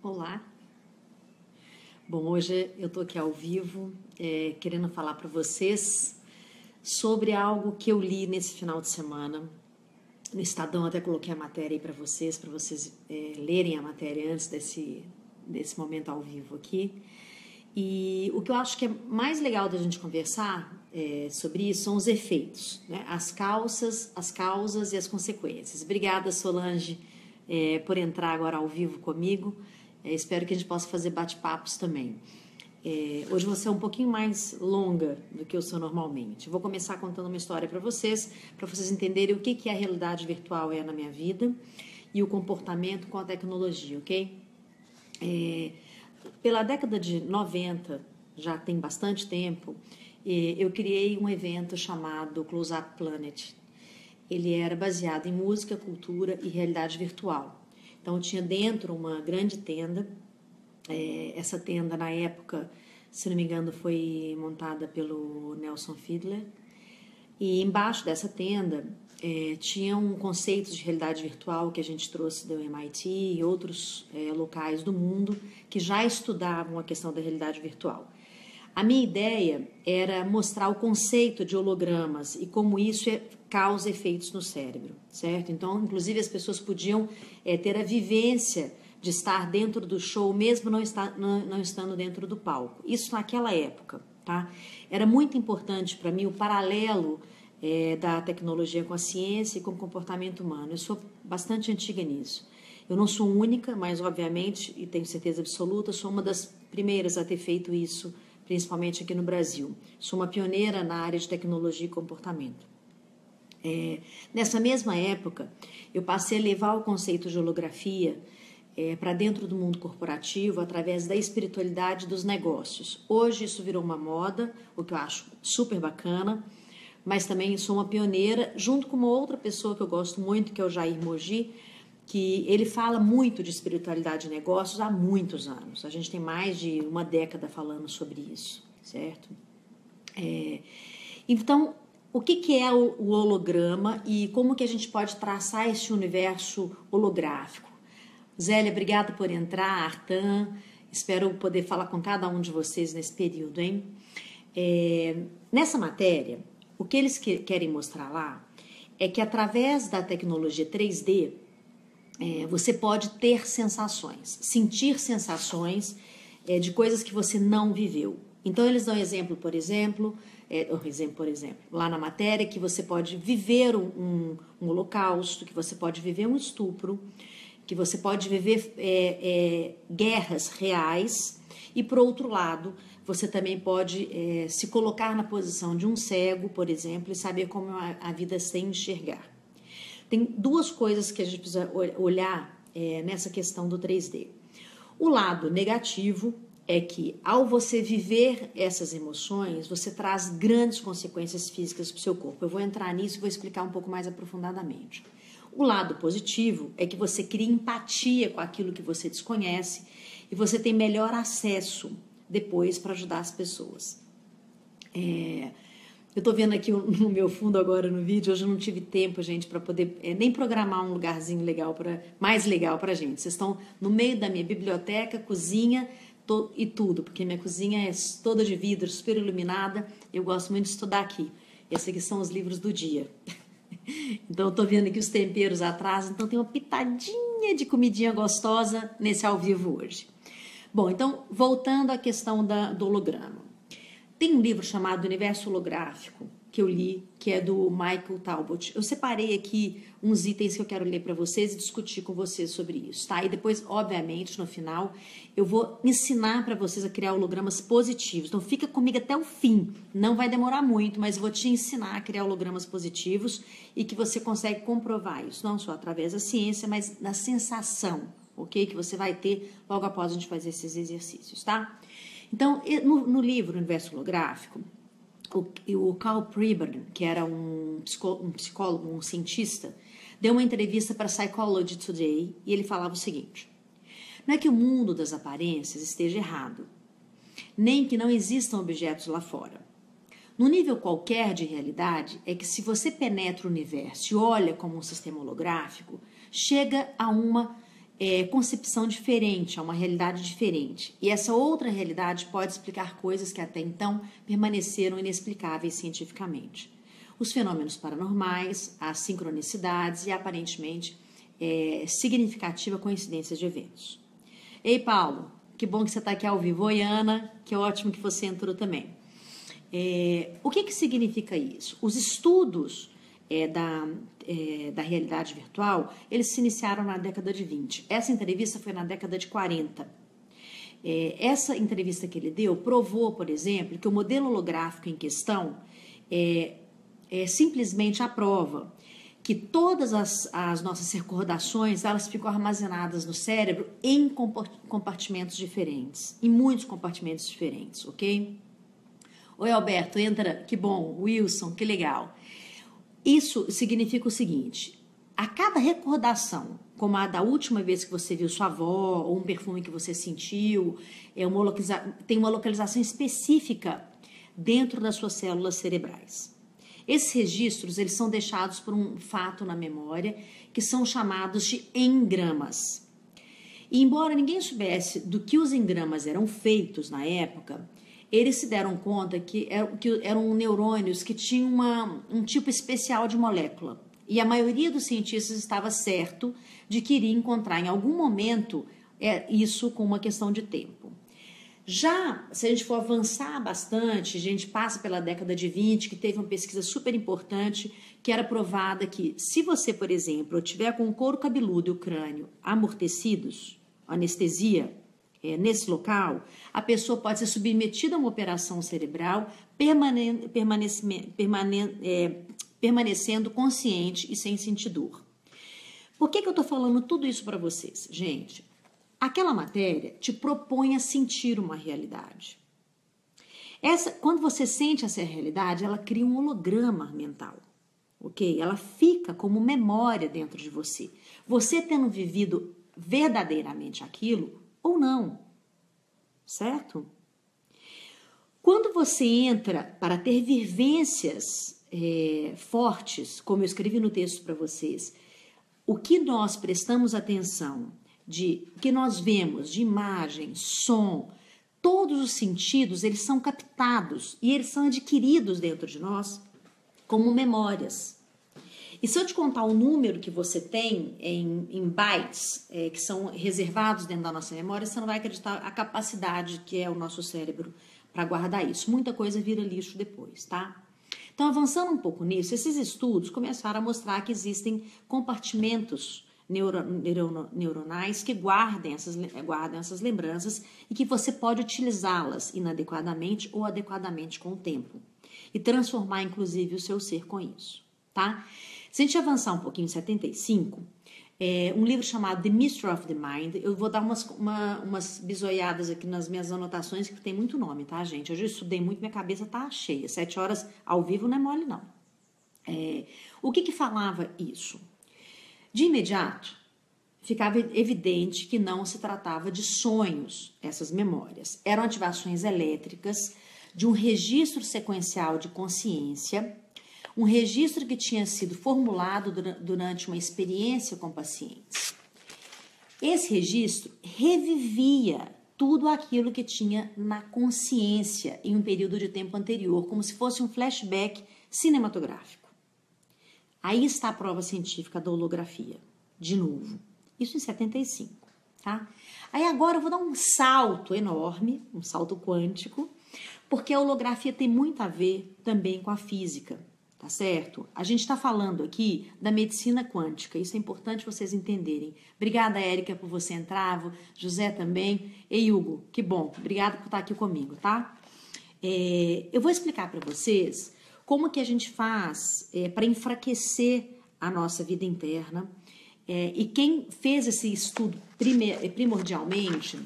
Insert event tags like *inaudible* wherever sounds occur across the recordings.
Olá. Bom, hoje eu estou aqui ao vivo é, querendo falar para vocês sobre algo que eu li nesse final de semana. No Estadão até coloquei a matéria aí para vocês, para vocês é, lerem a matéria antes desse, desse momento ao vivo aqui. E o que eu acho que é mais legal da gente conversar é, sobre isso são os efeitos, né? as causas, as causas e as consequências. Obrigada, Solange, é, por entrar agora ao vivo comigo. É, espero que a gente possa fazer bate-papos também. É, hoje você é um pouquinho mais longa do que eu sou normalmente. Vou começar contando uma história para vocês, para vocês entenderem o que, que a realidade virtual é na minha vida e o comportamento com a tecnologia, ok? É, pela década de 90, já tem bastante tempo, é, eu criei um evento chamado Close Up Planet. Ele era baseado em música, cultura e realidade virtual. Então tinha dentro uma grande tenda. É, essa tenda na época, se não me engano, foi montada pelo Nelson Fiedler. E embaixo dessa tenda é, tinha um conceito de realidade virtual que a gente trouxe do MIT e outros é, locais do mundo que já estudavam a questão da realidade virtual. A minha ideia era mostrar o conceito de hologramas e como isso é, causa efeitos no cérebro, certo? Então, inclusive, as pessoas podiam é, ter a vivência de estar dentro do show, mesmo não, estar, não, não estando dentro do palco. Isso naquela época, tá? Era muito importante para mim o paralelo é, da tecnologia com a ciência e com o comportamento humano. Eu sou bastante antiga nisso. Eu não sou única, mas obviamente, e tenho certeza absoluta, sou uma das primeiras a ter feito isso principalmente aqui no Brasil. Sou uma pioneira na área de tecnologia e comportamento. É, nessa mesma época, eu passei a levar o conceito de holografia é, para dentro do mundo corporativo através da espiritualidade dos negócios. Hoje isso virou uma moda, o que eu acho super bacana, mas também sou uma pioneira, junto com uma outra pessoa que eu gosto muito, que é o Jair Mogi, que ele fala muito de espiritualidade e negócios há muitos anos. A gente tem mais de uma década falando sobre isso, certo? É, então, o que, que é o, o holograma e como que a gente pode traçar esse universo holográfico? Zélia, obrigada por entrar, Artan. Espero poder falar com cada um de vocês nesse período, hein? É, nessa matéria, o que eles que, querem mostrar lá é que através da tecnologia 3D, é, você pode ter sensações, sentir sensações é, de coisas que você não viveu. Então eles dão exemplo, por exemplo, é, por exemplo, lá na matéria que você pode viver um, um holocausto, que você pode viver um estupro, que você pode viver é, é, guerras reais e por outro lado você também pode é, se colocar na posição de um cego, por exemplo, e saber como a, a vida sem enxergar. Tem duas coisas que a gente precisa olhar é, nessa questão do 3D. O lado negativo é que, ao você viver essas emoções, você traz grandes consequências físicas para o seu corpo. Eu vou entrar nisso e vou explicar um pouco mais aprofundadamente. O lado positivo é que você cria empatia com aquilo que você desconhece e você tem melhor acesso depois para ajudar as pessoas. É, eu estou vendo aqui *laughs* no meu fundo agora no vídeo, hoje eu não tive tempo, gente, para poder é, nem programar um lugarzinho legal para mais legal para gente. Vocês estão no meio da minha biblioteca, cozinha e tudo, porque minha cozinha é toda de vidro, super iluminada. Eu gosto muito de estudar aqui. Esses aqui são os livros do dia. *laughs* Então eu estou vendo aqui os temperos atrás, então tem uma pitadinha de comidinha gostosa nesse ao vivo hoje. Bom, então voltando à questão da, do holograma. Tem um livro chamado Universo Holográfico que eu li, que é do Michael Talbot. Eu separei aqui uns itens que eu quero ler para vocês e discutir com vocês sobre isso, tá? E depois, obviamente, no final, eu vou ensinar para vocês a criar hologramas positivos. Então, fica comigo até o fim. Não vai demorar muito, mas vou te ensinar a criar hologramas positivos e que você consegue comprovar isso, não só através da ciência, mas da sensação, ok? Que você vai ter logo após a gente fazer esses exercícios, tá? Então, no, no livro Universo Holográfico, o, Carl Pribern, que era um, um psicólogo, um cientista, deu uma entrevista para Psychology Today e ele falava o seguinte: não é que o mundo das aparências esteja errado, nem que não existam objetos lá fora. No nível qualquer de realidade, é que se você penetra o universo e olha como um sistema holográfico, chega a uma é, concepção diferente, a uma realidade diferente. E essa outra realidade pode explicar coisas que até então permaneceram inexplicáveis cientificamente. Os fenômenos paranormais, as sincronicidades e aparentemente é, significativa coincidência de eventos. Ei, Paulo, que bom que você está aqui ao vivo. Oi, Ana, que ótimo que você entrou também. É, o que, que significa isso? Os estudos é, da, é, da realidade virtual, eles se iniciaram na década de 20. Essa entrevista foi na década de 40. É, essa entrevista que ele deu provou, por exemplo, que o modelo holográfico em questão é, é simplesmente a prova que todas as, as, nossas recordações elas ficam armazenadas no cérebro em compartimentos diferentes, em muitos compartimentos diferentes, ok? Oi, Alberto, entra, que bom, Wilson, que legal. Isso significa o seguinte: a cada recordação, como a da última vez que você viu sua avó, ou um perfume que você sentiu, é uma localiza... tem uma localização específica dentro das suas células cerebrais. Esses registros eles são deixados por um fato na memória que são chamados de engramas. E embora ninguém soubesse do que os engramas eram feitos na época, eles se deram conta que eram, que eram neurônios que tinham uma, um tipo especial de molécula. E a maioria dos cientistas estava certo de que iria encontrar em algum momento é, isso com uma questão de tempo. Já, se a gente for avançar bastante, a gente passa pela década de 20, que teve uma pesquisa super importante, que era provada que se você, por exemplo, tiver com o couro cabeludo e o crânio amortecidos, anestesia, é, nesse local, a pessoa pode ser submetida a uma operação cerebral permane permane é, permanecendo consciente e sem sentir dor. Por que, que eu estou falando tudo isso para vocês? Gente, aquela matéria te propõe a sentir uma realidade. Essa, quando você sente essa realidade, ela cria um holograma mental, ok? Ela fica como memória dentro de você. Você tendo vivido verdadeiramente aquilo, ou não, certo? Quando você entra para ter vivências é, fortes, como eu escrevi no texto para vocês, o que nós prestamos atenção, de o que nós vemos de imagem, som, todos os sentidos, eles são captados e eles são adquiridos dentro de nós como memórias. E se eu te contar o número que você tem em, em bytes, é, que são reservados dentro da nossa memória, você não vai acreditar a capacidade que é o nosso cérebro para guardar isso. Muita coisa vira lixo depois, tá? Então, avançando um pouco nisso, esses estudos começaram a mostrar que existem compartimentos neuro, neuro, neuronais que guardem essas, guardem essas lembranças e que você pode utilizá-las inadequadamente ou adequadamente com o tempo. E transformar, inclusive, o seu ser com isso, tá? Se a gente avançar um pouquinho, em 75, é, um livro chamado The Mystery of the Mind. Eu vou dar umas, uma, umas bisoiadas aqui nas minhas anotações, que tem muito nome, tá, gente? Hoje eu estudei muito, minha cabeça tá cheia. Sete horas ao vivo não é mole, não. É, o que que falava isso? De imediato, ficava evidente que não se tratava de sonhos, essas memórias. Eram ativações elétricas de um registro sequencial de consciência um registro que tinha sido formulado durante uma experiência com pacientes. Esse registro revivia tudo aquilo que tinha na consciência em um período de tempo anterior, como se fosse um flashback cinematográfico. Aí está a prova científica da holografia, de novo. Isso em 75, tá? Aí agora eu vou dar um salto enorme, um salto quântico, porque a holografia tem muito a ver também com a física tá certo? A gente está falando aqui da medicina quântica, isso é importante vocês entenderem. Obrigada, Érica, por você entrar, José também. Ei, Hugo, que bom, obrigada por estar aqui comigo, tá? É, eu vou explicar para vocês como que a gente faz é, para enfraquecer a nossa vida interna. É, e quem fez esse estudo primordialmente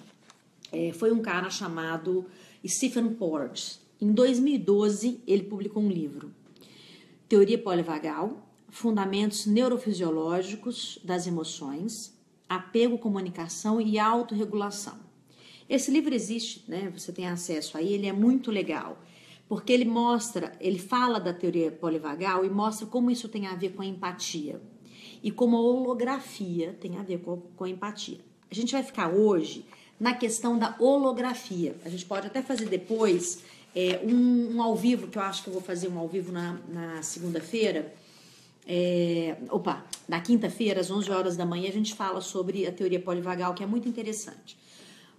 é, foi um cara chamado Stephen Porges. Em 2012, ele publicou um livro Teoria polivagal, fundamentos neurofisiológicos das emoções, apego, comunicação e autorregulação. Esse livro existe, né? Você tem acesso aí, ele é muito legal, porque ele mostra, ele fala da teoria polivagal e mostra como isso tem a ver com a empatia e como a holografia tem a ver com, com a empatia. A gente vai ficar hoje na questão da holografia. A gente pode até fazer depois é, um, um, ao vivo, que eu acho que eu vou fazer um ao vivo na, na segunda-feira. É, opa, na quinta-feira, às 11 horas da manhã, a gente fala sobre a teoria polivagal, que é muito interessante.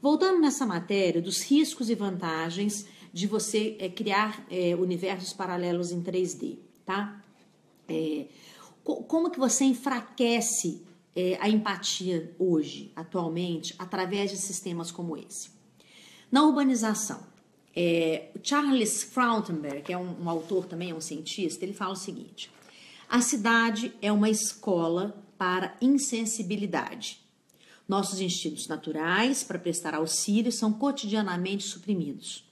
Voltando nessa matéria dos riscos e vantagens de você é, criar é, universos paralelos em 3D, tá? É, como que você enfraquece é, a empatia hoje, atualmente, através de sistemas como esse? Na urbanização, é, Charles Frauenberg, que é um, um autor também, é um cientista, ele fala o seguinte: a cidade é uma escola para insensibilidade. Nossos instintos naturais para prestar auxílio são cotidianamente suprimidos.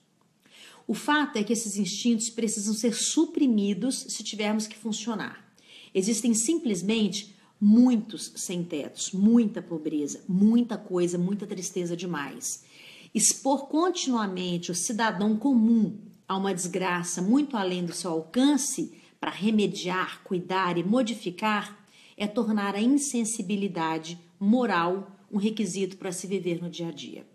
O fato é que esses instintos precisam ser suprimidos se tivermos que funcionar. Existem simplesmente muitos sem-tetos, muita pobreza, muita coisa, muita tristeza demais. Expor continuamente o cidadão comum a uma desgraça muito além do seu alcance para remediar, cuidar e modificar é tornar a insensibilidade moral um requisito para se viver no dia a dia.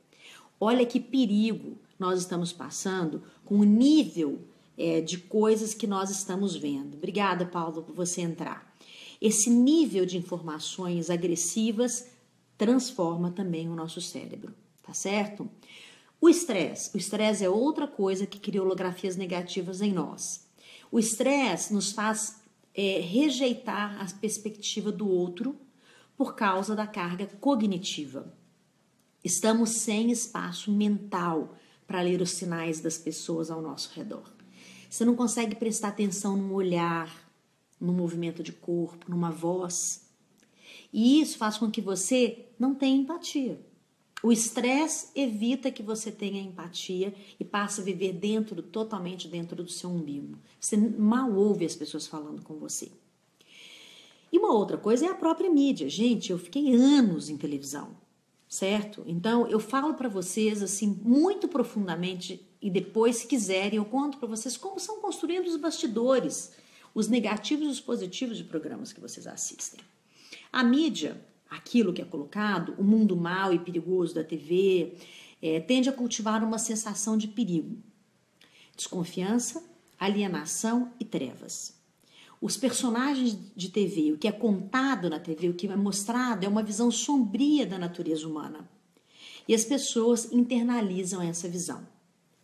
Olha que perigo nós estamos passando com o nível é, de coisas que nós estamos vendo. Obrigada, Paulo, por você entrar. Esse nível de informações agressivas transforma também o nosso cérebro, tá certo? O estresse. O estresse é outra coisa que cria holografias negativas em nós. O estresse nos faz é, rejeitar a perspectiva do outro por causa da carga cognitiva. Estamos sem espaço mental para ler os sinais das pessoas ao nosso redor. Você não consegue prestar atenção num olhar, num movimento de corpo, numa voz. E isso faz com que você não tenha empatia. O estresse evita que você tenha empatia e passe a viver dentro, totalmente dentro do seu umbigo. Você mal ouve as pessoas falando com você. E uma outra coisa é a própria mídia. Gente, eu fiquei anos em televisão, certo? Então eu falo para vocês assim muito profundamente e depois, se quiserem, eu conto para vocês como são construídos os bastidores, os negativos e os positivos de programas que vocês assistem. A mídia, aquilo que é colocado, o mundo mau e perigoso da TV, é, tende a cultivar uma sensação de perigo, desconfiança, alienação e trevas. Os personagens de TV, o que é contado na TV, o que é mostrado, é uma visão sombria da natureza humana. E as pessoas internalizam essa visão.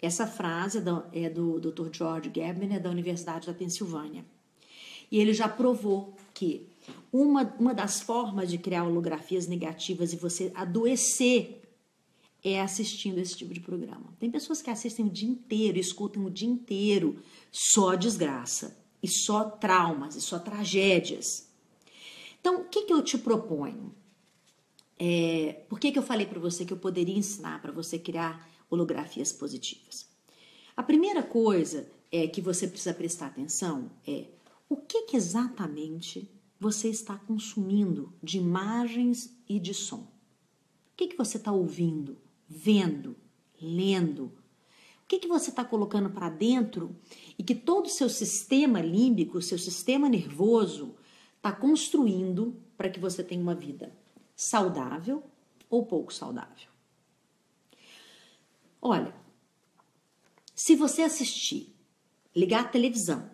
Essa frase é do, Dr. George Gabner, da Universidade da Pensilvânia. E ele já provou que uma, uma das formas de criar holografias negativas e você adoecer é assistindo esse tipo de programa. Tem pessoas que assistem o dia inteiro, escutam o dia inteiro só desgraça e só traumas e só tragédias. Então, o que, que eu te proponho? É, por que, que eu falei para você que eu poderia ensinar para você criar holografias positivas? A primeira coisa é que você precisa prestar atenção é o que, que exatamente você está consumindo de imagens e de som. O que, que você está ouvindo, vendo, lendo, que, que você está colocando para dentro e que todo o seu sistema límbico, o seu sistema nervoso, está construindo para que você tenha uma vida saudável ou pouco saudável. Olha, se você assistir, ligar a televisão,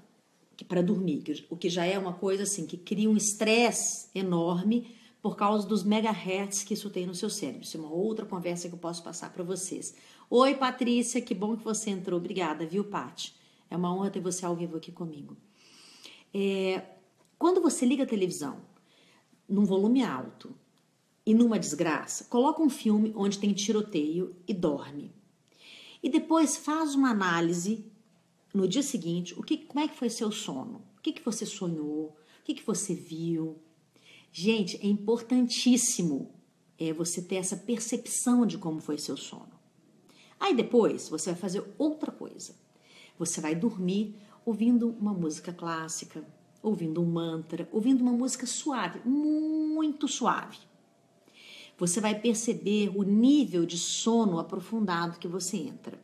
para dormir, o que já é uma coisa assim que cria um estresse enorme por causa dos megahertz que isso tem no seu cérebro. Isso é uma outra conversa que eu posso passar para vocês. Oi, Patrícia, que bom que você entrou. Obrigada, viu, Pati? É uma honra ter você ao vivo aqui comigo. É, quando você liga a televisão num volume alto e numa desgraça, coloca um filme onde tem tiroteio e dorme. E depois faz uma análise no dia seguinte, o que, como é que foi seu sono? O que, que você sonhou? O que, que você viu? Gente, é importantíssimo é, você ter essa percepção de como foi seu sono. Aí depois você vai fazer outra coisa. Você vai dormir ouvindo uma música clássica, ouvindo um mantra, ouvindo uma música suave, muito suave. Você vai perceber o nível de sono aprofundado que você entra,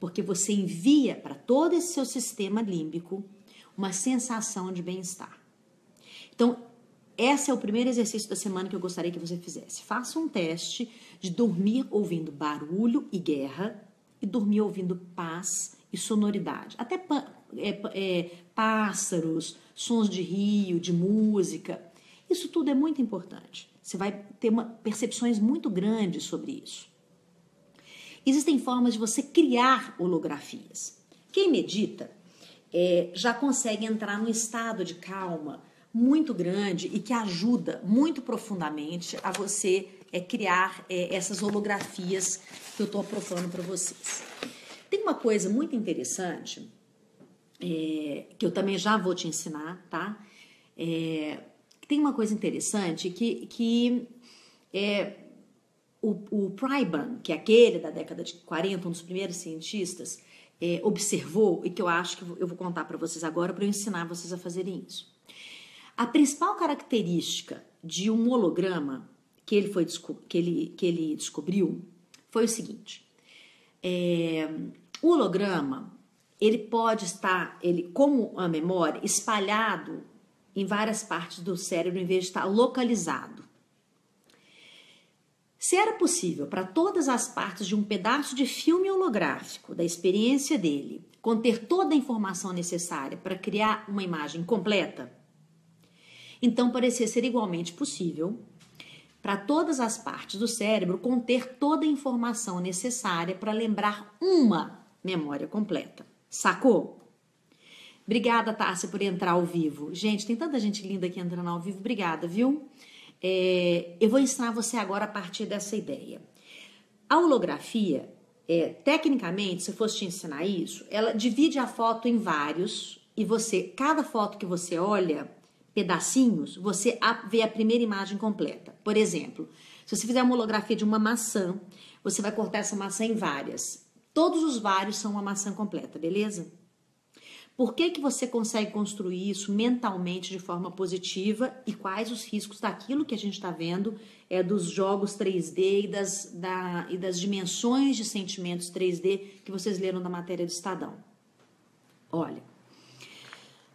porque você envia para todo esse seu sistema límbico uma sensação de bem-estar. Então, esse é o primeiro exercício da semana que eu gostaria que você fizesse. Faça um teste de dormir ouvindo barulho e guerra e dormir ouvindo paz e sonoridade. Até é, é, pássaros, sons de rio, de música. Isso tudo é muito importante. Você vai ter uma, percepções muito grandes sobre isso. Existem formas de você criar holografias. Quem medita é, já consegue entrar num estado de calma muito grande e que ajuda muito profundamente a você é, criar é, essas holografias que eu estou propondo para vocês. Tem uma coisa muito interessante é, que eu também já vou te ensinar, tá? É, tem uma coisa interessante que, que é, o, o que é aquele da década de 40, um dos primeiros cientistas, é, observou e que eu acho que eu vou contar para vocês agora para ensinar vocês a fazerem isso. A principal característica de um holograma que ele, foi, que ele, que ele descobriu foi o seguinte: é, o holograma ele pode estar, ele como a memória, espalhado em várias partes do cérebro em vez de estar localizado. Se era possível para todas as partes de um pedaço de filme holográfico da experiência dele conter toda a informação necessária para criar uma imagem completa, então parecia ser igualmente possível para todas as partes do cérebro conter toda a informação necessária para lembrar uma memória completa. Sacou? Obrigada, Tássia, por entrar ao vivo. Gente, tem tanta gente linda aqui entrando ao vivo. Obrigada, viu? É, eu vou ensinar você agora a partir dessa ideia. A holografia, é, tecnicamente, se eu fosse te ensinar isso, ela divide a foto em vários e você, cada foto que você olha, pedacinhos, você vê a primeira imagem completa. Por exemplo, se você fizer uma holografia de uma maçã, você vai cortar essa maçã em várias. Todos os vários são uma maçã completa, beleza? Por que, que você consegue construir isso mentalmente de forma positiva e quais os riscos daquilo que a gente está vendo é dos jogos 3D e das, da, e das dimensões de sentimentos 3D que vocês leram na matéria do Estadão? Olha,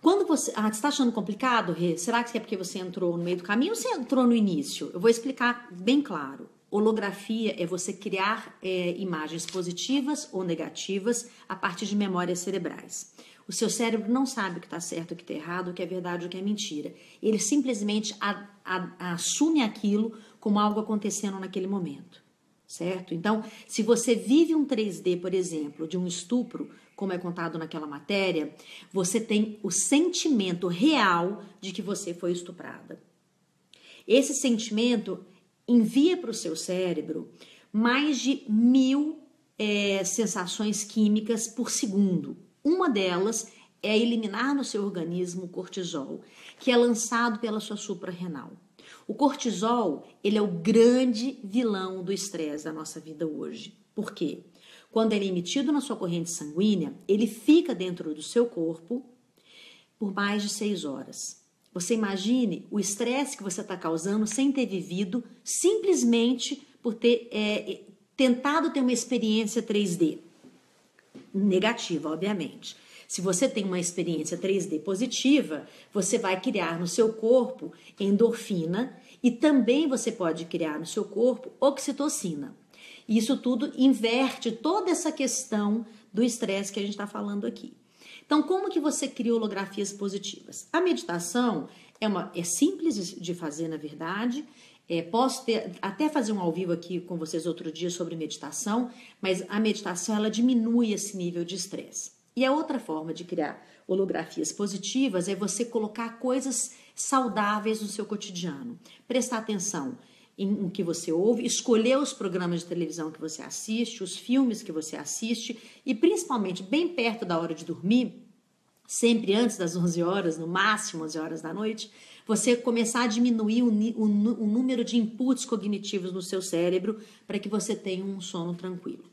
quando você. Ah, você está achando complicado, Rê? Será que é porque você entrou no meio do caminho ou você entrou no início? Eu vou explicar bem claro. Holografia é você criar é, imagens positivas ou negativas a partir de memórias cerebrais. O seu cérebro não sabe o que está certo, o que está errado, o que é verdade, o que é mentira. Ele simplesmente a, a, assume aquilo como algo acontecendo naquele momento, certo? Então, se você vive um 3D, por exemplo, de um estupro, como é contado naquela matéria, você tem o sentimento real de que você foi estuprada. Esse sentimento envia para o seu cérebro mais de mil é, sensações químicas por segundo. Uma delas é eliminar no seu organismo o cortisol, que é lançado pela sua suprarrenal. O cortisol, ele é o grande vilão do estresse da nossa vida hoje. Por quê? Quando ele é emitido na sua corrente sanguínea, ele fica dentro do seu corpo por mais de seis horas. Você imagine o estresse que você está causando sem ter vivido, simplesmente por ter é, tentado ter uma experiência 3D negativa, obviamente. Se você tem uma experiência 3D positiva, você vai criar no seu corpo endorfina e também você pode criar no seu corpo oxitocina. Isso tudo inverte toda essa questão do estresse que a gente está falando aqui. Então, como que você cria holografias positivas? A meditação é, uma, é simples de fazer, na verdade, é, posso ter, até fazer um ao vivo aqui com vocês outro dia sobre meditação, mas a meditação ela diminui esse nível de estresse. E a outra forma de criar holografias positivas é você colocar coisas saudáveis no seu cotidiano. Prestar atenção em o que você ouve, escolher os programas de televisão que você assiste, os filmes que você assiste e principalmente bem perto da hora de dormir, sempre antes das 11 horas, no máximo 11 horas da noite, você começar a diminuir o, o, o número de inputs cognitivos no seu cérebro para que você tenha um sono tranquilo.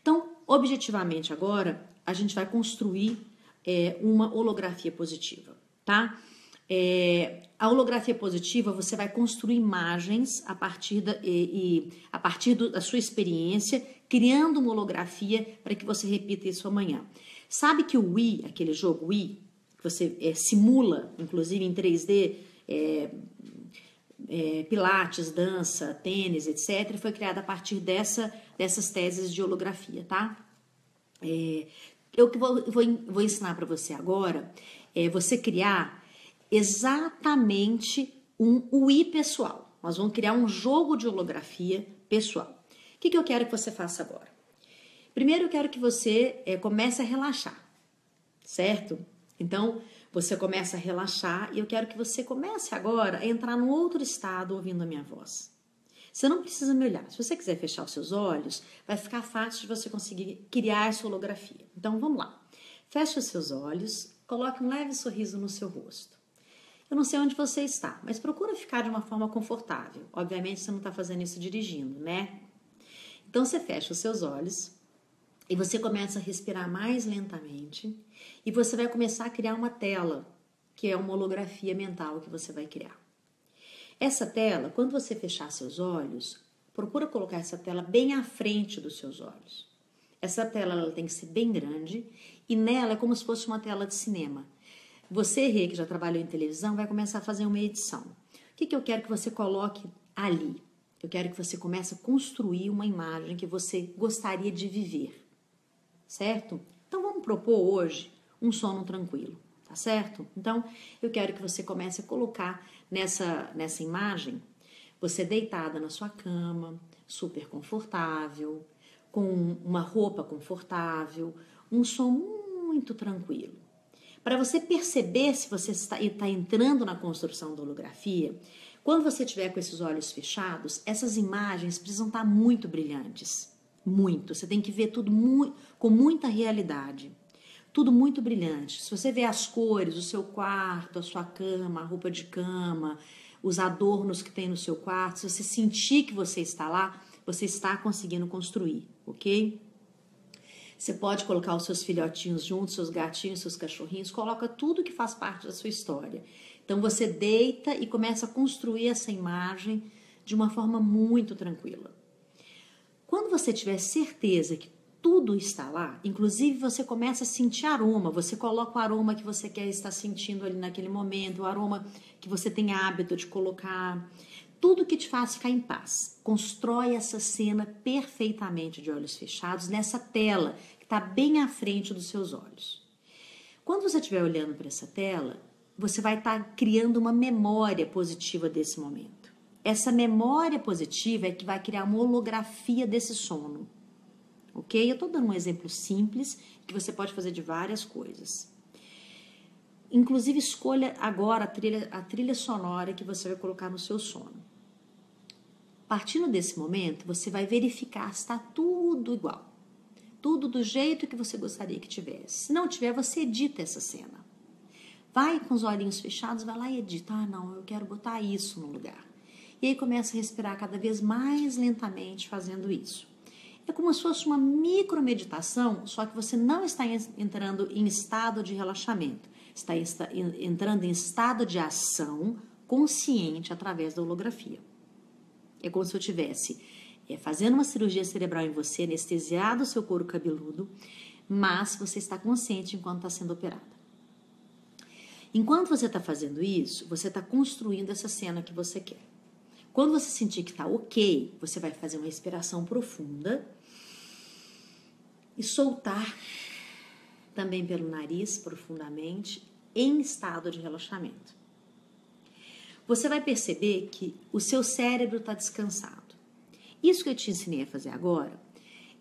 Então, objetivamente agora, a gente vai construir é, uma holografia positiva, tá? É, a holografia positiva você vai construir imagens a partir da, e, e a partir do, da sua experiência, criando uma holografia para que você repita isso amanhã. Sabe que o Wii, aquele jogo Wii, que você é, simula, inclusive em 3D, é, é, pilates, dança, tênis, etc., foi criada a partir dessa, dessas teses de holografia, tá? É, eu que vou, vou, vou ensinar para você agora é você criar exatamente um UI pessoal. Nós vamos criar um jogo de holografia pessoal. O que, que eu quero que você faça agora? Primeiro, eu quero que você é, comece a relaxar, certo? Então, você começa a relaxar e eu quero que você comece agora a entrar num outro estado ouvindo a minha voz. Você não precisa me olhar. Se você quiser fechar os seus olhos, vai ficar fácil de você conseguir criar essa holografia. Então vamos lá. Feche os seus olhos, coloque um leve sorriso no seu rosto. Eu não sei onde você está, mas procura ficar de uma forma confortável. Obviamente você não está fazendo isso dirigindo, né? Então você fecha os seus olhos e você começa a respirar mais lentamente e você vai começar a criar uma tela, que é uma holografia mental que você vai criar. Essa tela, quando você fechar seus olhos, procura colocar essa tela bem à frente dos seus olhos. Essa tela ela tem que ser bem grande e nela é como se fosse uma tela de cinema. Você, Rê, que já trabalhou em televisão, vai começar a fazer uma edição. O que, que eu quero que você coloque ali? Eu quero que você comece a construir uma imagem que você gostaria de viver, certo? Então vamos propor hoje um sono tranquilo tá certo? Então, eu quero que você comece a colocar nessa, nessa imagem você deitada na sua cama, super confortável, com uma roupa confortável, um som muito tranquilo. Para você perceber se você está, está entrando na construção da holografia, quando você tiver com esses olhos fechados, essas imagens precisam estar muito brilhantes. Muito. Você tem que ver tudo muito, com muita realidade tudo muito brilhante. Se você vê as cores, o seu quarto, a sua cama, a roupa de cama, os adornos que tem no seu quarto, se você sentir que você está lá, você está conseguindo construir, ok? Você pode colocar os seus filhotinhos juntos, seus gatinhos, seus cachorrinhos, coloca tudo que faz parte da sua história. Então você deita e começa a construir essa imagem de uma forma muito tranquila. Quando você tiver certeza que tudo está lá. Inclusive, você começa a sentir aroma, você coloca o aroma que você quer estar sentindo ali naquele momento, o aroma que você tem hábito de colocar. Tudo que te faz ficar em paz. Constrói essa cena perfeitamente de olhos fechados nessa tela que está bem à frente dos seus olhos. Quando você estiver olhando para essa tela, você vai estar tá criando uma memória positiva desse momento. Essa memória positiva é que vai criar uma holografia desse sono ok? Eu estou dando um exemplo simples que você pode fazer de várias coisas. Inclusive, escolha agora a trilha, a trilha sonora que você vai colocar no seu sono. Partindo desse momento, você vai verificar se está tudo igual. Tudo do jeito que você gostaria que tivesse. Se não tiver, você edita essa cena. Vai com os olhinhos fechados, vai lá e edita. Ah, não, eu quero botar isso no lugar. E aí começa a respirar cada vez mais lentamente fazendo isso. É como se fosse uma micromeditação, só que você não está entrando em estado de relaxamento, está entrando em estado de ação consciente através da holografia. É como se eu tivesse é, fazendo uma cirurgia cerebral em você, anestesiado o seu couro cabeludo, mas você está consciente enquanto está sendo operada. Enquanto você está fazendo isso, você está construindo essa cena que você quer. Quando você sentir que está ok, você vai fazer uma respiração profunda e soltar também pelo nariz profundamente em estado de relaxamento. Você vai perceber que o seu cérebro está descansado. Isso que eu te ensinei a fazer agora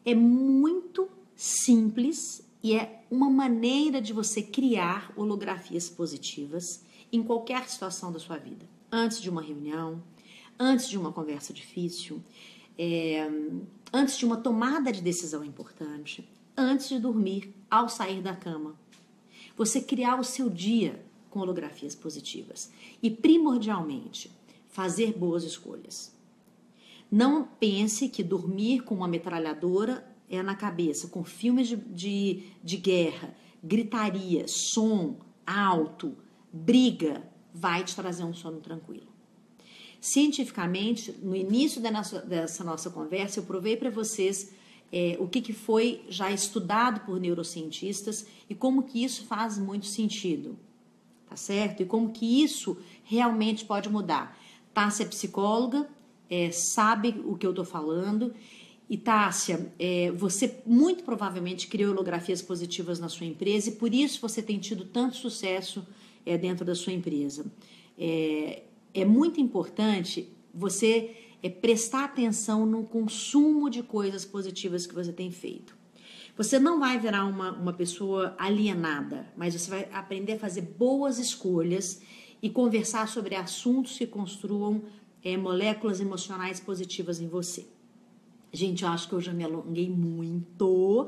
é muito simples e é uma maneira de você criar holografias positivas em qualquer situação da sua vida. Antes de uma reunião, antes de uma conversa difícil, é, antes de uma tomada de decisão importante, antes de dormir, ao sair da cama. Você criar o seu dia com holografias positivas e, primordialmente, fazer boas escolhas. Não pense que dormir com uma metralhadora é na cabeça, com filmes de, de, de guerra, gritaria, som alto, briga, vai te trazer um sono tranquilo. Cientificamente, no início dessa nossa conversa, eu provei para vocês é, o que, que foi já estudado por neurocientistas e como que isso faz muito sentido, tá certo? E como que isso realmente pode mudar Tássia é psicóloga, é, sabe o que eu tô falando. E Tássia, é, você muito provavelmente criou holografias positivas na sua empresa e por isso você tem tido tanto sucesso é, dentro da sua empresa. É, é muito importante você é, prestar atenção no consumo de coisas positivas que você tem feito. Você não vai virar uma, uma pessoa alienada, mas você vai aprender a fazer boas escolhas e conversar sobre assuntos que construam é, moléculas emocionais positivas em você. Gente, eu acho que eu já me alonguei muito.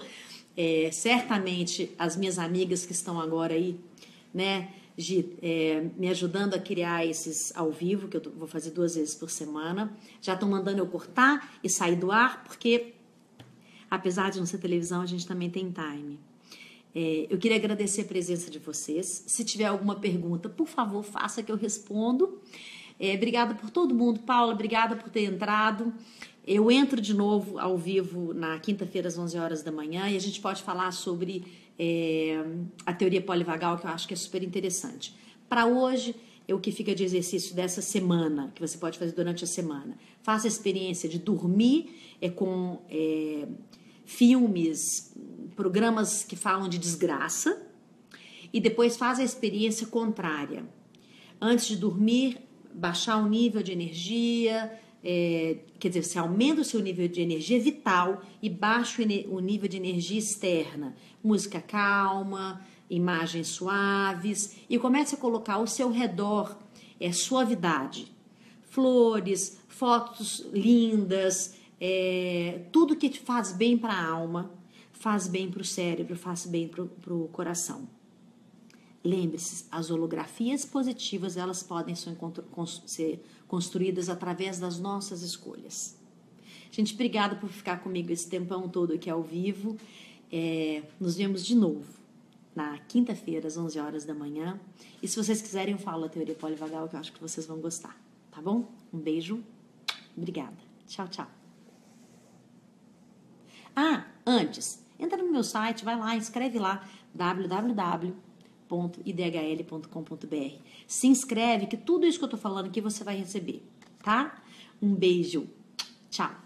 É, certamente as minhas amigas que estão agora aí, né, Gi, é, me ajudando a criar esses ao vivo, que eu vou fazer duas vezes por semana, já estão mandando eu cortar e sair do ar, porque apesar de não ser televisão, a gente também tem time. É, eu queria agradecer a presença de vocês. Se tiver alguma pergunta, por favor, faça que eu respondo. É, obrigada por todo mundo. Paula, obrigada por ter entrado. Eu entro de novo ao vivo na quinta-feira, às 11 horas da manhã, e a gente pode falar sobre é, a teoria polivagal, que eu acho que é super interessante. Para hoje, é o que fica de exercício dessa semana, que você pode fazer durante a semana. Faça a experiência de dormir é, com. É, filmes, programas que falam de desgraça e depois faz a experiência contrária. Antes de dormir, baixar o nível de energia, é, quer dizer, você aumenta o seu nível de energia vital e baixa o nível de energia externa. Música calma, imagens suaves e comece a colocar ao seu redor é, suavidade. Flores, fotos lindas, é, tudo que te faz bem para a alma, faz bem para o cérebro, faz bem para o coração. Lembre-se, as holografias positivas elas podem ser construídas através das nossas escolhas. Gente, obrigada por ficar comigo esse tempão todo aqui ao vivo. É, nos vemos de novo na quinta-feira, às 11 horas da manhã. E se vocês quiserem, eu falo a teoria polivagal, que eu acho que vocês vão gostar. Tá bom? Um beijo. Obrigada. Tchau, tchau. Ah, antes, entra no meu site, vai lá, escreve lá www.idhl.com.br. Se inscreve que tudo isso que eu tô falando aqui você vai receber, tá? Um beijo. Tchau.